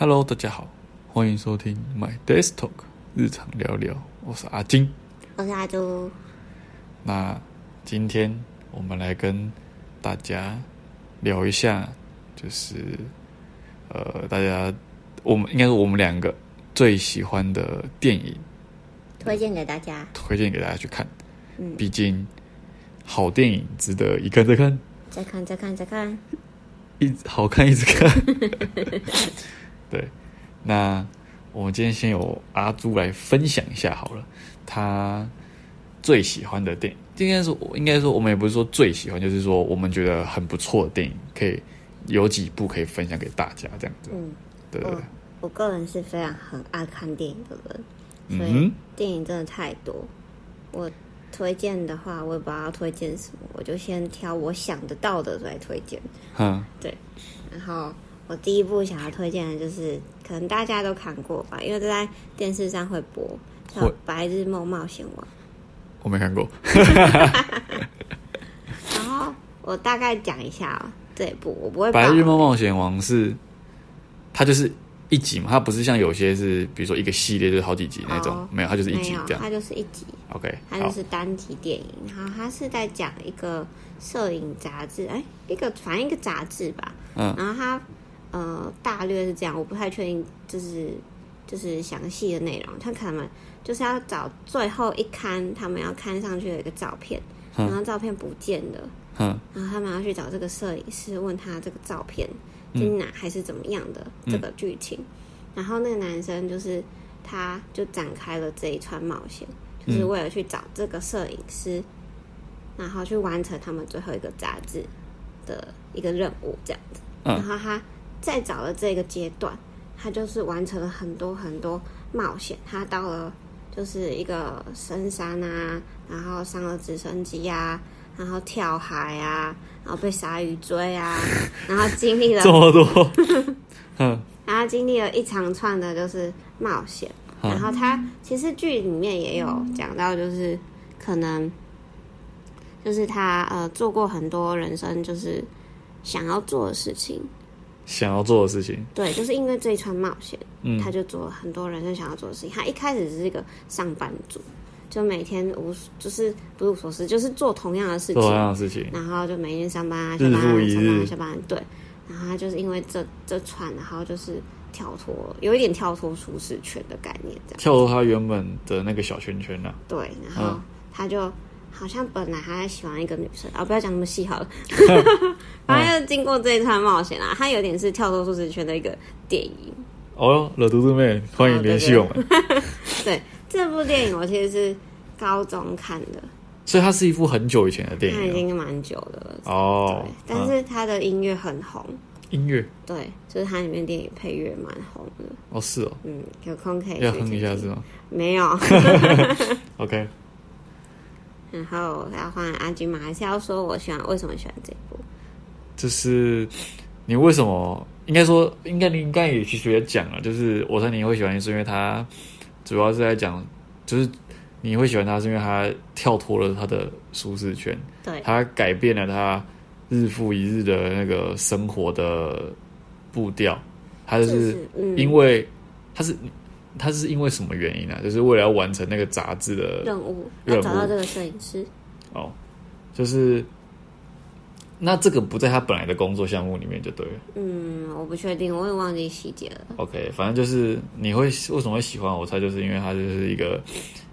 Hello，大家好，欢迎收听 My Desk Talk 日常聊聊，我是阿金。我是阿朱，那今天我们来跟大家聊一下，就是呃，大家我们应该是我们两个最喜欢的电影，推荐给大家。推荐给大家去看。嗯，毕竟好电影值得一看再看，再看，再看，再看。一直好看一直看。对，那我们今天先由阿朱来分享一下好了，他最喜欢的电影。应该是应该说，我们也不是说最喜欢，就是说我们觉得很不错的电影，可以有几部可以分享给大家这样子。嗯，对对对我，我个人是非常很爱看电影的人，所以嗯电影真的太多。我推荐的话，我也不知道要推荐什么，我就先挑我想得到的来推荐。哼，然后我第一部想要推荐的就是，可能大家都看过吧，因为都在电视上会播，叫《白日梦冒险王》。我没看过。然后我大概讲一下哦，这一部我不会《白日爆梦冒险王》是，它就是一集嘛，它不是像有些是，比如说一个系列就是好几集那种，哦没有，它就是一，集这样。它就是一集，OK，它就是单集电影。然后它是在讲一个摄影杂志，哎，一个反正一个杂志吧。嗯然后它呃大略是这样，我不太确定，就是就是详细的内容。他可能就是要找最后一刊他们要刊上去的一个照片，嗯然后照片不见了。哼然后他们要去找这个摄影师，问他这个照片嗯真哪还是怎么样的这个剧情。然后那个男生就是他就展开了这一串冒险，就是嗯为了去找这个摄影师，然后去完成他们最后一个杂志的一个任务，这样子。嗯然后他在找的这个阶段，他就是完成了很多很多冒险。他到了就是一个深山啊，然后上了直升机啊，然后跳海啊，然后被鲨鱼追啊，然后经历了这么多，嗯然后经历了一长串的就是冒险，嗯然后他其实剧里面也有讲到，就是可能就是他呃做过很多人生就是想要做的事情，想要做的事情，对，就是因为这一串冒险，嗯他就做了很多人生想要做的事情。他一开始只是一个上班族，就每天无就是不是无所事，就是做同样的事情同情，样的事情，然后就每天上班啊，下日班上班啊，下班啊，对。然后他就是因为这这串，然后就是跳脱，有一点跳脱舒适圈的概念，这样。跳脱他原本的那个小圈圈啊。对，然后嗯他就好像本来还喜欢一个女生，啊，不要讲那么细好了。反正就经过这一串冒险啊，它有点是跳脱舒适圈的一个电影。哦哟，惹嘟嘟妹，欢迎联系我们。对，这部电影我其实是高中看的，所以它是一部很久以前的电它已影经蛮久的了。哦，，但嗯是它的音乐很红，音乐对，就是它里面电影配乐蛮红的。哦是哦，嗯，有空可以哼一下是吗没有？OK，然后要换阿金嘛，还是要说我喜欢为什么喜欢这部？就是你为什么？应该说，应该你应该也其实也讲了，就是我猜你会喜欢，是因为他主要是在讲，就是你会喜欢他，是因为他跳脱了他的舒适圈，对，他改变了他日复一日的那个生活的步调，他就就是因为他是他是因为什么原因呢、啊？就是为了要完成那个杂志的任务任务要找到这个摄影师，哦，就是那这个不在他本来的工作项目里面就对了。嗯，我不确定，我也忘记细节了。OK，反正就是你会为什么会喜欢我猜，就是因为它就是一个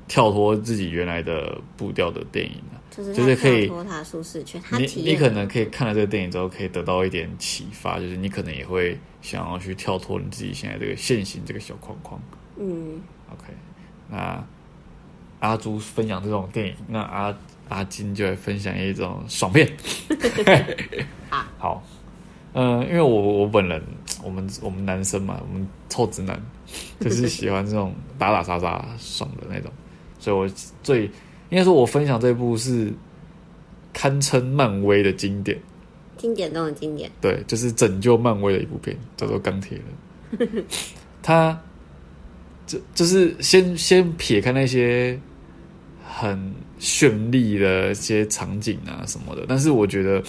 跳脱自己原来的步调的电影啊。就是就是可以脱他舒适圈，你你可能可以看了这个电影之后，可以得到一点启发，就是你可能也会想要去跳脱你自己现在这个现行这个小框框。嗯，OK，那阿朱分享这种电影，那阿阿金就来分享一种爽片。好，好，嗯、因为我我本人，我们我们男生嘛，我们臭直男，就是喜欢这种打打杀杀爽的那种，所以我最应该说，我分享这部是堪称漫威的经典。经典中的经典，对，就是拯救漫威的一部片，叫做《钢铁人》。他就就是先先撇开那些很绚丽的一些场景啊什么的，但是我觉得，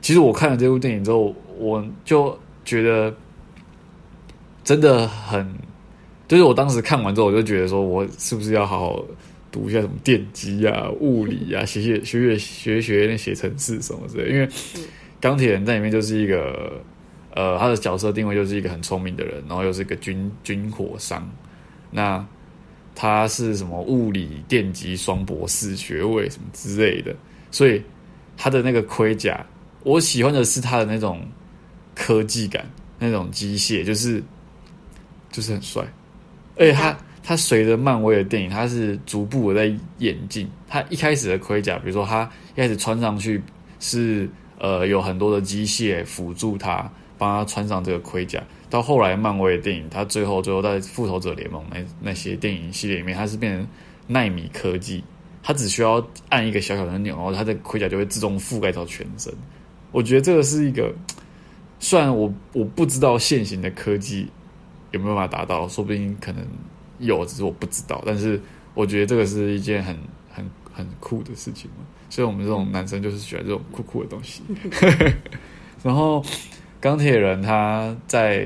其实我看了这部电影之后，我就觉得真的很，就是我当时看完之后，我就觉得说，我是不是要好好读一下什么电机啊、物理啊，写写学学学学那写程式什么之类，因为钢铁人在里面就是一个，呃，他的角色定位就是一个很聪明的人，然后又是个军军火商，那他是什么物理电机双博士学位什么之类的，所以他的那个盔甲，我喜欢的是他的那种科技感，那种机械，就是就是很帅，而且他他随着漫威的电影，他是逐步的在演进。他一开始的盔甲，比如说他一开始穿上去是呃有很多的机械辅助他，他穿上这个盔甲。到后来漫威的电影，他最后最后在复仇者联盟那那些电影系列里面，他是变成纳米科技，他只需要按一个小小的钮，然后他的盔甲就会自动覆盖到全身。我觉得这个是一个，虽然我我不知道现行的科技有没有办法达到，说不定可能有，只是我不知道。但是我觉得这个是一件很很很酷的事情嘛。所以我们这种男生就是喜欢这种酷酷的东西。然后钢铁人他在，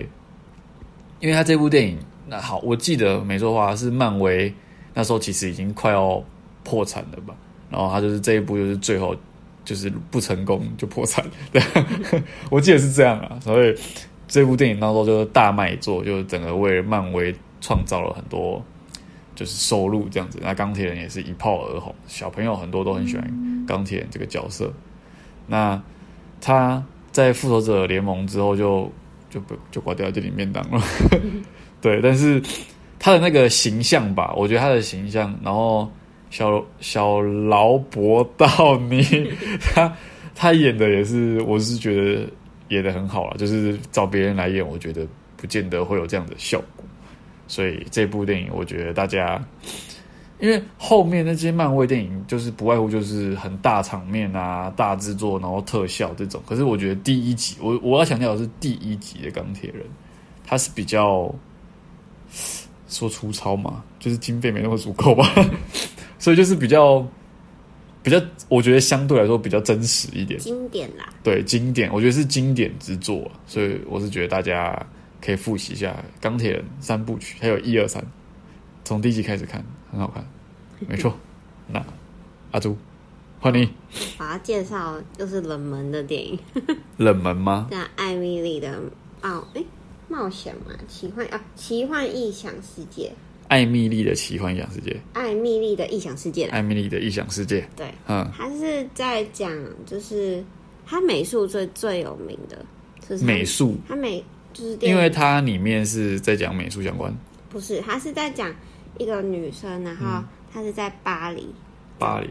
因为他这部电影，那好，我记得没错的话是漫威那时候其实已经快要破产了吧。然后他就是这一部就是最后。就是不成功就破产，对，我记得是这样啊。所以这部电影当中就是大卖座，就是整个为漫威创造了很多就是收入这样子。那钢铁人也是一炮而红，小朋友很多都很喜欢钢铁人这个角色。那他在复仇者联盟之后就就不就挂掉这里面当了，对。但是他的那个形象吧，我觉得他的形象，然后。小小劳勃道尼，他他演的也是，我是觉得演的很好了。就是找别人来演，我觉得不见得会有这样的效果。所以这部电影，我觉得大家，因为后面那些漫威电影，就是不外乎就是很大场面啊、大制作，然后特效这种。可是我觉得第一集，我我要强调的是第一集的钢铁人，他是比较说粗糙嘛，就是经费没那么足够吧。所以就是比较比较，我觉得相对来说比较真实一点，经典啦。对，经典，我觉得是经典之作，所以我是觉得大家可以复习一下《钢铁人》三部曲，还有一二三，从第一集开始看，很好看，没错。那阿朱，换你，把它介绍就是冷门的电影，冷门吗？叫艾米丽的冒哎冒险嘛，奇幻啊，奇幻异想世界。艾米丽的奇幻异想世界，艾米丽的异想世界，艾米丽的异想世界，对，嗯，他是在讲，就是他美术最最有名的，就是美术，他美就是因为它里面是在讲美术相关，不是，他是在讲一个女生，然后她是在巴黎，巴黎，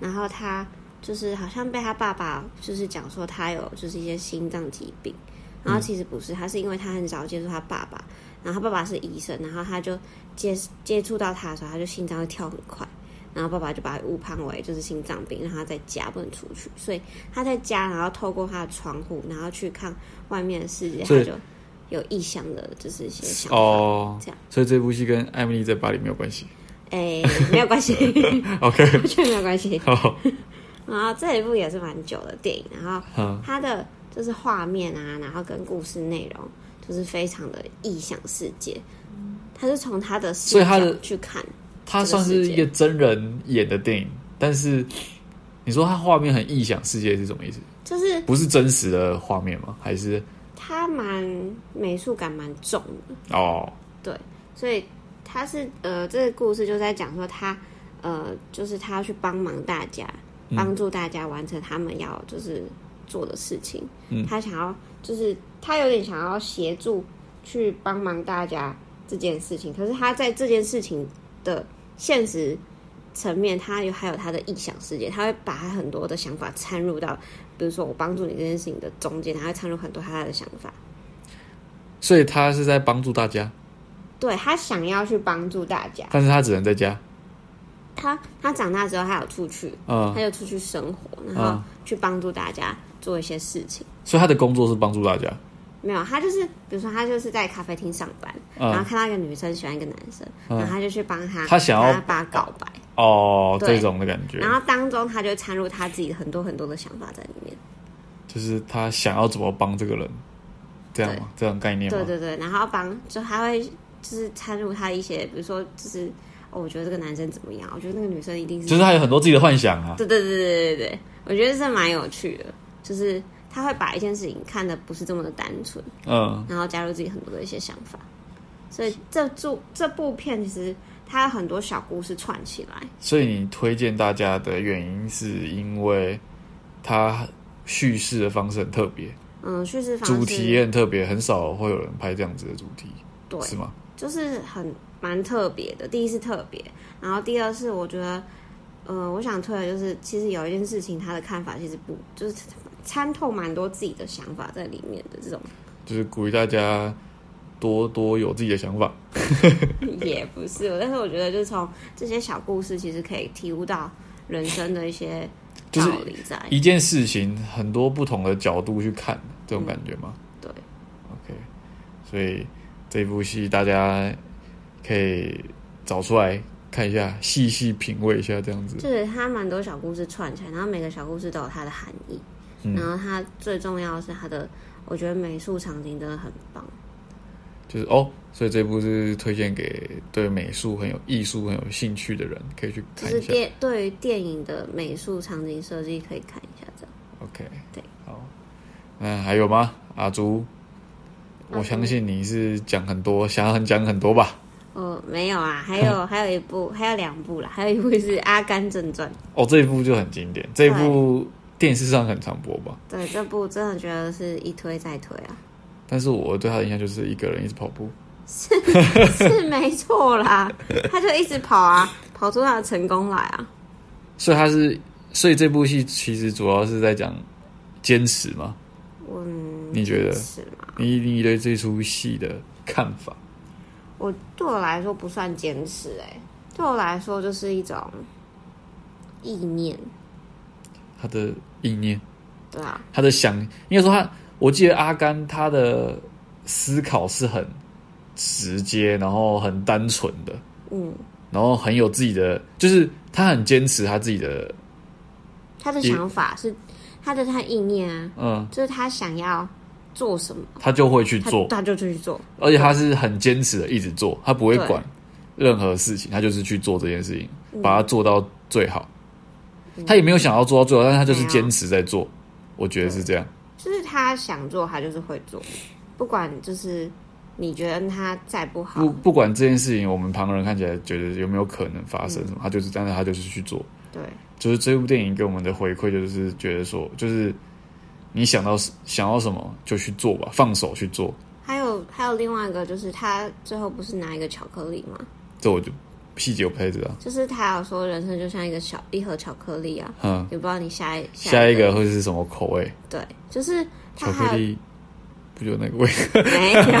然后她就是好像被她爸爸就是讲说她有就是一些心脏疾病，然后其实不是，她是因为她很少接触她爸爸。然后她爸爸是医生，然后她就接接触到他的时候，她就心脏会跳很快，然后爸爸就把他误判为就是心脏病，让他在家不能出去，所以他在家，然后透过他的窗户，然后去看外面的世界，他就有意向的，就是一些想法。哦，这样，所以这部戏跟艾米丽在巴黎没有关系。哎，没有关系。OK，完全没有关系。好，然后这一部也是蛮久的电影，然后它的就是画面啊，然后跟故事内容。就是非常的异想世界，他是从他的所以他的去看，他算是一个真人演的电影，但是你说他画面很异想世界是什么意思？就是不是真实的画面吗？还是他蛮美术感蛮重的哦？对，所以他是呃，这个故事就在讲说他呃，就是他要去帮忙大家，帮助大家完成他们要就是做的事情，嗯，他想要。就是他有点想要协助去帮忙大家这件事情，可是他在这件事情的现实层面，他有还有他的臆想世界，他会把他很多的想法掺入到，比如说我帮助你这件事情的中间，他会掺入很多他的想法。所以他是在帮助大家，对他想要去帮助大家，但是他只能在家。他他长大之后，他有出去，嗯，他就出去生活，然后去帮助大家。做一些事情，所以他的工作是帮助大家。没有，他就是比如说，他就是在咖啡厅上班，然后看到一个女生喜欢一个男生，然后他就去帮他，他想要把他告白哦，这种的感觉。然后当中他就掺入他自己很多很多的想法在里面，就是他想要怎么帮这个人这样吗？这种概念吗？对对对，然后帮就他会就是掺入他一些，比如说就是、哦，我觉得这个男生怎么样，我觉得那个女生一定是就是他有很多自己的幻想啊。对对对对对对，我觉得这蛮有趣的，就是他会把一件事情看的不是这么的单纯，嗯，然后加入自己很多的一些想法，所以这部这部片其实它有很多小故事串起来，所以你推荐大家的原因是因为它叙事的方式很特别，嗯，叙事方式主题也很特别，很少会有人拍这样子的主题，对，是吗？就是很蛮特别的。第一是特别，然后第二是我觉得，呃，我想推的就是，其实有一件事情他的看法其实不就是参透蛮多自己的想法在里面的这种，就是鼓励大家多多有自己的想法。也不是，但是我觉得就是从这些小故事，其实可以体悟到人生的一些道理在。一件事情很多不同的角度去看，这种感觉吗？对，OK，所以这部戏大家可以找出来看一下，细细品味一下，这样子。就是它蛮多小故事串起来，然后每个小故事都有它的含义，嗯然后它最重要的是它的，我觉得美术场景真的很棒。就是哦，所以这部是推荐给对美术很有艺术很有兴趣的人，可以去就是看一下。电对于电影的美术场景设计可以看一下这样。OK，对，好，那还有吗？阿朱，我相信你是讲很多，想要讲很多吧？哦，没有啊，还有 还有一部，还有两部啦，还有一部是《阿甘正传》。哦，这一部就很经典，这一部电视上很常播吧？对，这部真的觉得是一推再推啊，但是我对他的印象就是一个人一直跑步。是是没错啦，他就一直跑啊，跑出他的成功来啊。所以他是，所以这部戏其实主要是在讲坚持嘛？嗯，你觉得是吗？你你对这出戏的看法？我对我来说不算坚持、欸，对我来说就是一种意念，他的意念，对啊，他的想，应该说他，我记得阿甘他的思考是很直接，然后很单纯的，嗯，然后很有自己的，就是他很坚持他自己的，他的想法是他的他意念啊，嗯，就是他想要做什么，他就会去做，他就去做，而且他是很坚持的一直做，他不会管任何事情，他就是去做这件事情，嗯。把它做到最好。他也没有想要做到最好，但是他就是坚持在做，我觉得是这样。就是他想做，他就是会做，不管就是你觉得他再不好不，不管这件事情，我们旁人看起来觉得有没有可能发生什么，他就是，但是他就是去做。对，就是这部电影给我们的回馈，就是觉得说，就是你想到想要什么就去做吧，放手去做。还有还有另外一个就是他最后不是拿一个巧克力吗？这我就细节我不太知道。就是他有说人生就像一个小一盒巧克力啊，嗯，也不知道你下一下一一个会是什么口味？对，就是巧克力不就那个味？没有，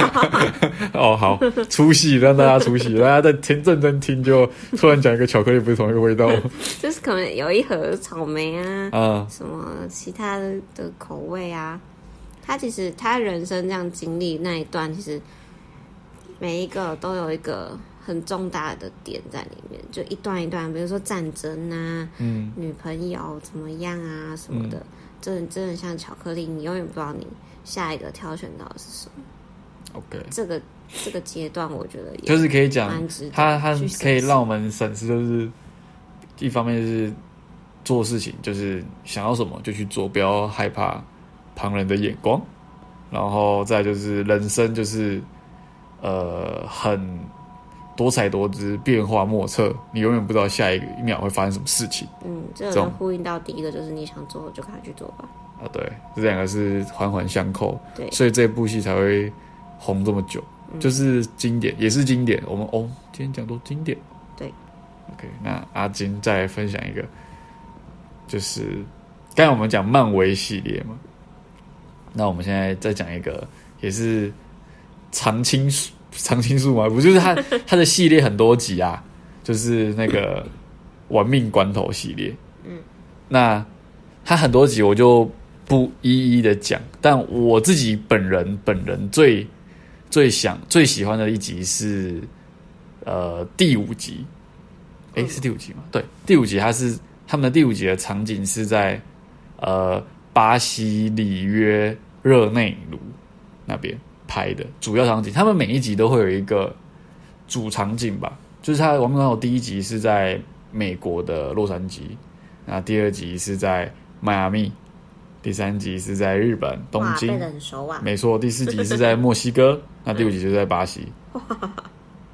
哦，好，出戏让大家出戏，大家在听认真听，就突然讲一个巧克力不是同一个味道。就是可能有一盒草莓啊，啊，什么其他的的口味啊。他其实他人生这样经历那一段，其实每一个都有一个很重大的点在里面，就一段一段，比如说战争啊，嗯，女朋友怎么样啊什么的，真的真的像巧克力，你永远不知道你下一个挑选到的是什么。OK，这个这个阶段，我觉得也就是可以讲他他可以让我们审视，就是一方面是做事情，就是想要什么就去做，不要害怕旁人的眼光，然后再就是人生就是呃很多彩多姿，变化莫测，你永远不知道下一个一秒会发生什么事情嗯，这这种呼应到第一个，就是你想做就赶快去做吧。啊。对，这两个是环环相扣，对，所以这部戏才会红这么久，嗯就是经典，也是经典。我们哦，今天讲都经典。对，OK，那阿金再分享一个，就是刚才我们讲漫威系列嘛，那我们现在再讲一个，也是常青树，常青树吗，不就是他 他的系列很多集啊，就是那个玩命关头系列。嗯，那他很多集我就不一一的讲，但我自己本人本人最最想最喜欢的一集是呃第五集，诶，嗯。是第五集吗？对，第五集它是他们的第五集的场景是在呃巴西里约热内卢那边拍的主要场景。他们每一集都会有一个主场景吧，就是他《亡命关头》第一集是在美国的洛杉矶，那第二集是在迈阿密，第三集是在日本东，京背，得很熟啊。没错，第四集是在 墨西哥，那第五集就在巴西。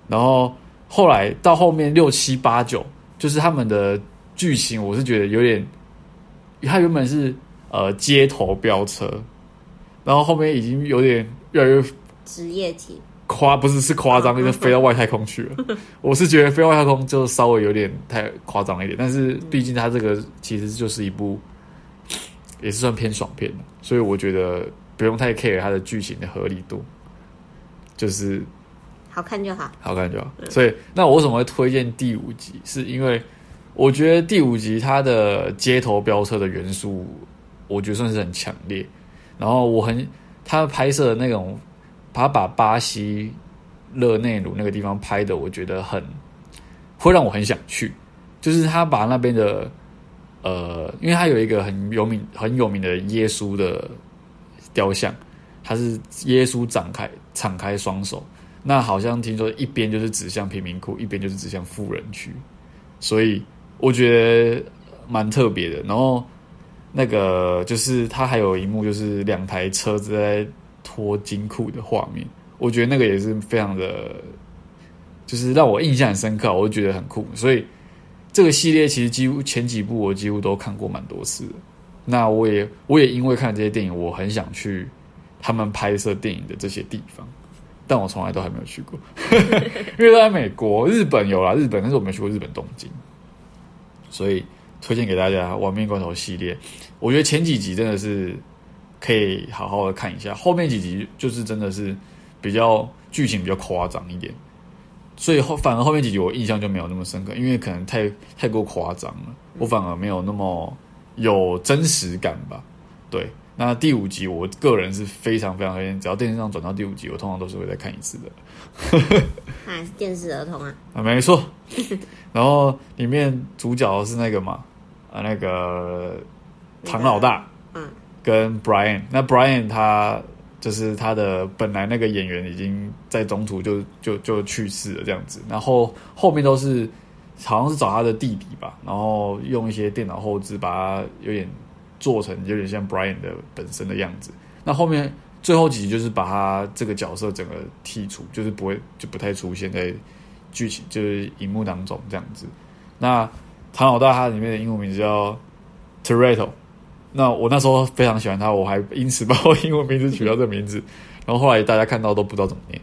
然后后来到后面六七八九，就是他们的剧情，我是觉得有点，他原本是呃街头飙车，然后后面已经有点越来越职业体，夸，不是是夸张，就是飞到外太空去了。我是觉得飞到外太空就稍微有点太夸张一点，但是毕竟它这个其实就是一部也是算偏爽片的，所以我觉得不用太 care 它的剧情的合理度，就是好看就好。好看就好。所以，那我为什么会推荐第五集？是因为我觉得第五集它的街头飙车的元素，我觉得算是很强烈。然后我很他拍摄的那种，他把巴西热内卢那个地方拍的，我觉得很会让我很想去。就是他把那边的呃，因为他有一个很有名很有名的耶稣的雕像，他是耶稣展开敞开双手。那好像听说一边就是指向贫民窟，一边就是指向富人区，所以我觉得蛮特别的。然后那个就是他还有一幕就是两台车子在拖金库的画面，我觉得那个也是非常的，就是让我印象很深刻，我就觉得很酷。所以这个系列其实几乎前几部我几乎都看过蛮多次。那我也我也因为看这些电影，我很想去他们拍摄电影的这些地方。但我从来都还没有去过，因为都在美国、日本有啦，日本，但是我没去过日本东京，所以推荐给大家《亡命关头》系列。我觉得前几集真的是可以好好的看一下，后面几集就是真的是比较剧情比较夸张一点，所以后反而后面几集我印象就没有那么深刻，因为可能太太过夸张了，我反而没有那么有真实感吧，对。那第五集，我个人是非常非常推荐，只要电视上转到第五集，我通常都是会再看一次的。他还是电视儿童啊。啊，没错。然后里面主角是那个嘛，啊，那个唐老大，嗯，跟 Brian。那 Brian 他就是他的本来那个演员已经在中途就就就去世了这样子，然后后面都是好像是找他的弟弟吧，然后用一些电脑后置把他有点。做成有点像 Brian 的本身的样子。那后面最后几集就是把他这个角色整个剔除，就是不会就不太出现在剧情就是荧幕当中这样子。那唐老大他里面的英文名字叫 Toretto。那我那时候非常喜欢他，我还因此把我英文名字取到这个名字。然后后来大家看到都不知道怎么念，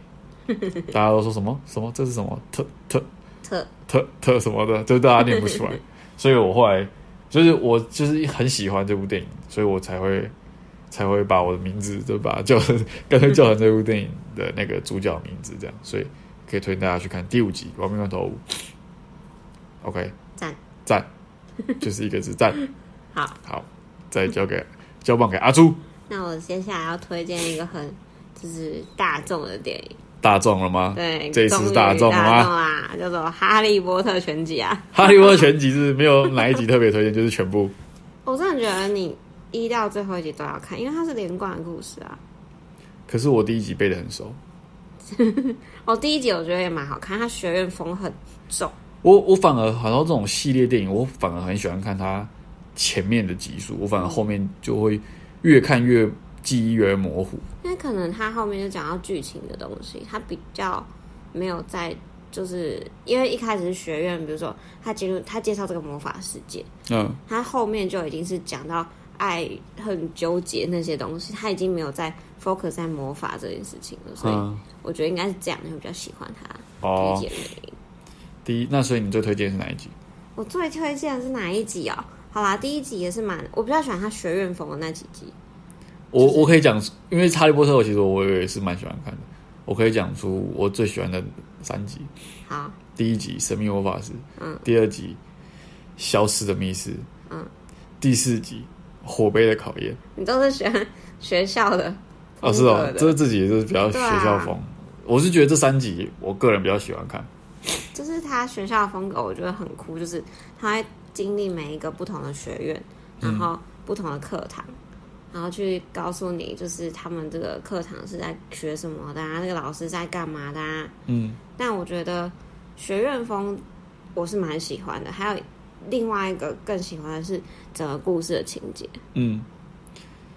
大家都说什么什么这是什么特特特特特什么的，就大家念不出来。所以我后来。就是我就是很喜欢这部电影，所以我才会才会把我的名字就把叫成干脆叫成这部电影的那个主角名字这样，所以可以推荐大家去看第五集《亡命关头五》。OK，赞赞，就是一个字赞。好，好，再交给交棒给阿朱。那我接下来要推荐一个很就是大众的电影。大众了吗？对，这一次是大众了吗？叫做《哈利波特全集》啊，《哈利波特全集》是没有哪一集特别推荐，就是全部。我真的觉得你一到最后一集都要看，因为它是连贯的故事啊。可是我第一集背的很熟。哦，第一集我觉得也蛮好看，它学院风很重。我我反而好像这种系列电影，我反而很喜欢看它前面的集数，我反而后面就会越看越。记忆越模糊，因为可能他后面就讲到剧情的东西，他比较没有在，就是因为一开始是学院，比如说他进入他介绍这个魔法世界，嗯，他后面就已经是讲到爱恨纠结那些东西，他已经没有在 focus 在魔法这件事情了，所以我觉得应该是这样，你会比较喜欢他推荐的。第一，那所以你最推荐是哪一集？我最推荐的是哪一集啊？好啦，第一集也是蛮，我比较喜欢他学院风的那几集。我我可以讲，因为《哈利波特》我其实我也是蛮喜欢看的。我可以讲出我最喜欢的三集。好，第一集《神秘魔法师》，嗯，第二集《消失的密室》，嗯，第四集《火杯的考验》。你都是喜欢学校的？哦，是哦，这是自己就是比较学校风。我是觉得这三集我个人比较喜欢看。就是他学校的风格，我觉得很酷。就是他经历每一个不同的学院，然后不同的课堂。然后去告诉你，就是他们这个课堂是在学什么的啊，那个老师在干嘛的啊。嗯但我觉得学院风我是蛮喜欢的，还有另外一个更喜欢的是整个故事的情节。嗯，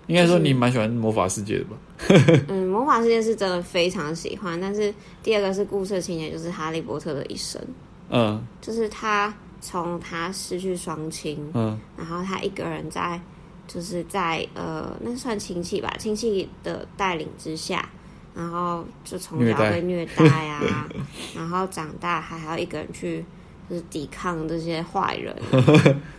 应该说你蛮喜欢魔法世界的吧？嗯，魔法世界是真的非常喜欢，但是第二个是故事的情节，就是哈利波特的一生，嗯。就是他从他失去双亲，嗯。然后他一个人在，就是在呃，那算亲戚吧，亲戚的带领之下，然后就从小被虐待。啊，然后长大还还要一个人去就是抵抗这些坏人，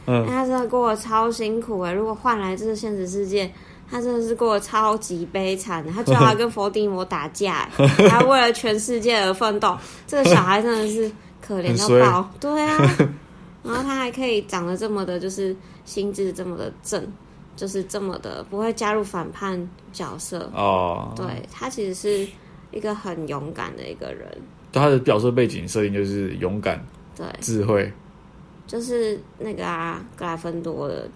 嗯。那他真的过得超辛苦哎、如果换来这个现实世界。他真的是过得超级悲惨的，他最后还跟伏地魔打架、欸，还为了全世界而奋斗。这个小孩真的是可怜到爆，对啊。然后他还可以长得这么的，就是心智这么的正，就是这么的不会加入反叛角色。哦，对他其实是一个很勇敢的一个人，他的角色背景设定就是勇敢、对，智慧。就是那个啊，格莱芬多的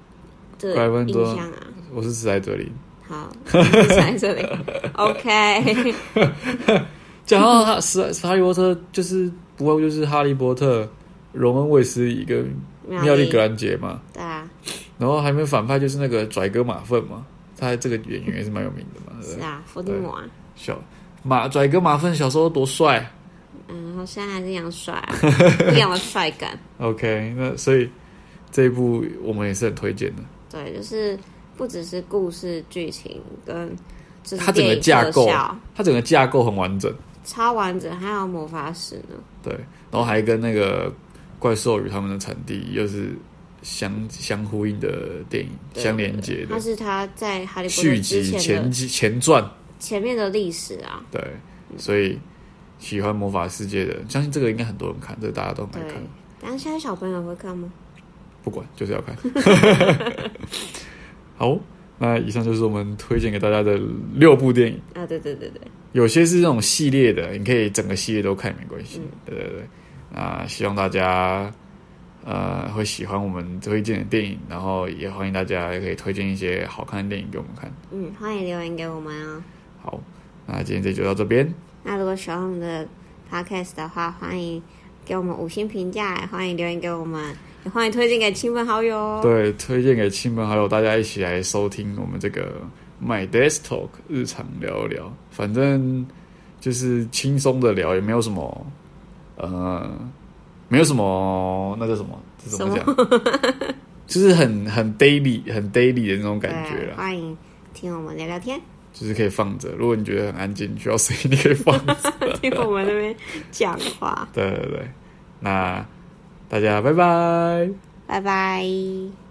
这格莱芬多印象啊。我是死在这里。好，死在这里，OK，讲到他史哈利波特，就是不会就是哈利波特、荣恩卫斯理跟妙丽格兰杰嘛，对啊，然后还没有反派就是那个拽哥马粪嘛，他这个演员也是蛮有名的嘛？是啊，伏地魔啊，小马拽哥马粪小时候多帅嗯，然后现在还是一样帅、啊，一样的帅感。，OK，那所以这一部我们也是很推荐的。对，就是不只是故事剧情跟就是它整个架构它整个架构很完整，超完整，还有魔法使呢。对，然后还跟那个怪兽与他们的产地又是相相呼应的电影，相连接的它是它在哈利波特续集前前传，前面的历史啊。对，所以喜欢魔法世界的，相信这个应该很多人看，这个大家都很爱对看，，但是现在小朋友会看吗？不管就是要看。好，那以上就是我们推荐给大家的六部电影。啊，对对对对，有些是这种系列的，你可以整个系列都看没关嗯系。对对对，那希望大家呃会喜欢我们推荐的电影，然后也欢迎大家也可以推荐一些好看的电影给我们看。嗯，欢迎留言给我们哦。好，那今天这就到这边，那如果喜欢我们的 podcast 的话，欢迎给我们五星评价，欢迎留言给我们，也欢迎推荐给亲朋好友哦。对，推荐给亲朋好友，大家一起来收听我们这个 My Desk Talk 日常聊一聊，反正就是轻松的聊，也没有什么呃，没有什么那叫什么，这怎么讲？就是很很 daily 很 daily 的那种感觉欢迎听我们聊聊天，就是可以放着。如果你觉得很安静，你需要声音，你可以放着。听我们那边讲话。对对对，那大家拜拜。拜拜。